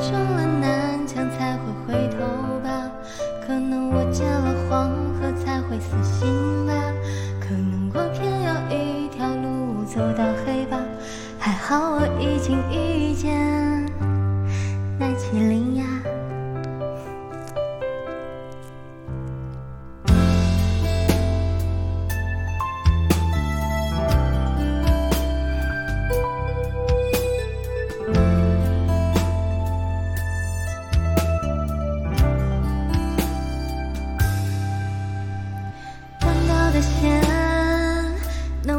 撞了南墙才会回头吧，可能我见了黄河才会死心吧，可能我偏要一条路走到黑吧。还好我已经遇见那麒麟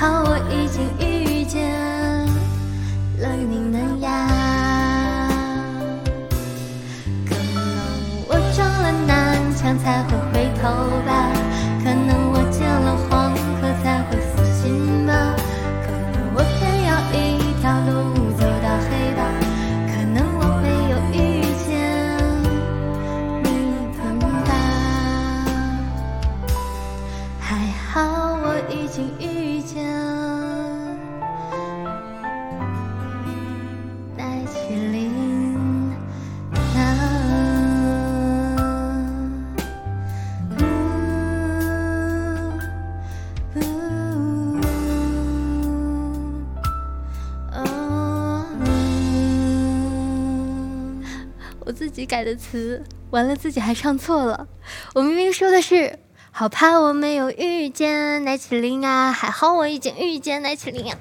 好我已经遇见了你们呀。可能我撞了南墙才会回头吧，可能我见了黄河才会死心吧，可能我偏要一条路走到黑吧，可能我会有遇见你们吧。还好我已经遇见戴麒麟呀。呜呜哦我自己改的词，完了自己还唱错了。我明明说的是“好怕我没有遇见奶麒麟啊，还好我已经遇见奶麒麟啊”。